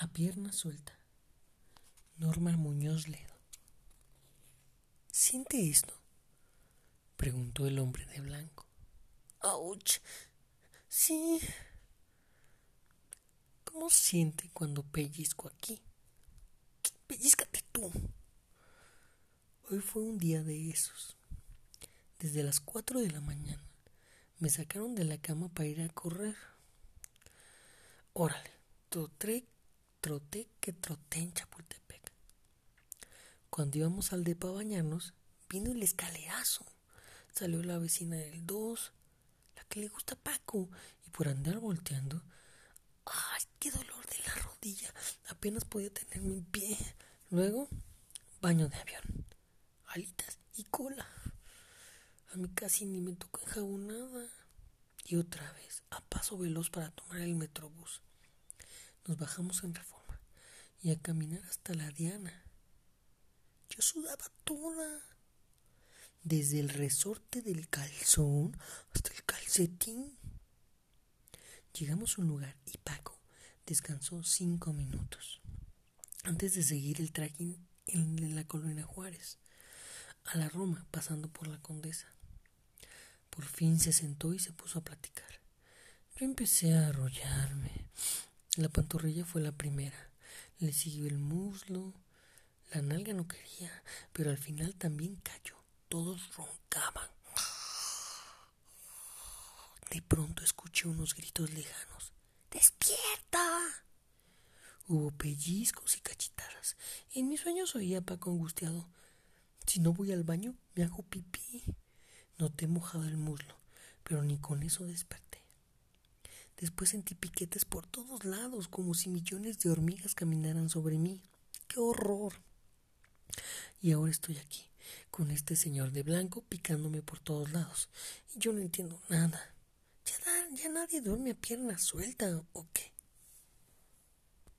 A pierna suelta. Norma Muñoz Ledo. ¿Siente esto? preguntó el hombre de blanco. ¡Auch! Sí. ¿Cómo siente cuando pellizco aquí? Pellizcate tú. Hoy fue un día de esos. Desde las cuatro de la mañana me sacaron de la cama para ir a correr. Órale, troté, troté que troté en Chapultepec. Cuando íbamos al depa a bañarnos, vino el escalerazo. Salió la vecina del 2, la que le gusta a Paco, y por andar volteando, ¡ay, qué dolor de la rodilla! Apenas podía tenerme en pie. Luego, baño de avión, alitas y cola. A mí casi ni me tocó enjabonada. Y otra vez, a paso veloz para tomar el metrobús. Nos bajamos en reforma y a caminar hasta la Diana. Yo sudaba toda desde el resorte del calzón hasta el calcetín. Llegamos a un lugar y Paco descansó cinco minutos antes de seguir el trekking en la colonia Juárez a la Roma pasando por la Condesa. Por fin se sentó y se puso a platicar. Yo empecé a arrollarme. La pantorrilla fue la primera. Le siguió el muslo. La nalga no quería, pero al final también cayó todos roncaban. De pronto escuché unos gritos lejanos. ¡Despierta! Hubo pellizcos y cachitadas. En mis sueños oía a Paco angustiado. Si no voy al baño, me hago pipí. Noté mojado el muslo, pero ni con eso desperté. Después sentí piquetes por todos lados, como si millones de hormigas caminaran sobre mí. ¡Qué horror! Y ahora estoy aquí, con este señor de blanco picándome por todos lados. Y yo no entiendo nada. ¿Ya, nadie duerme a pierna suelta o qué?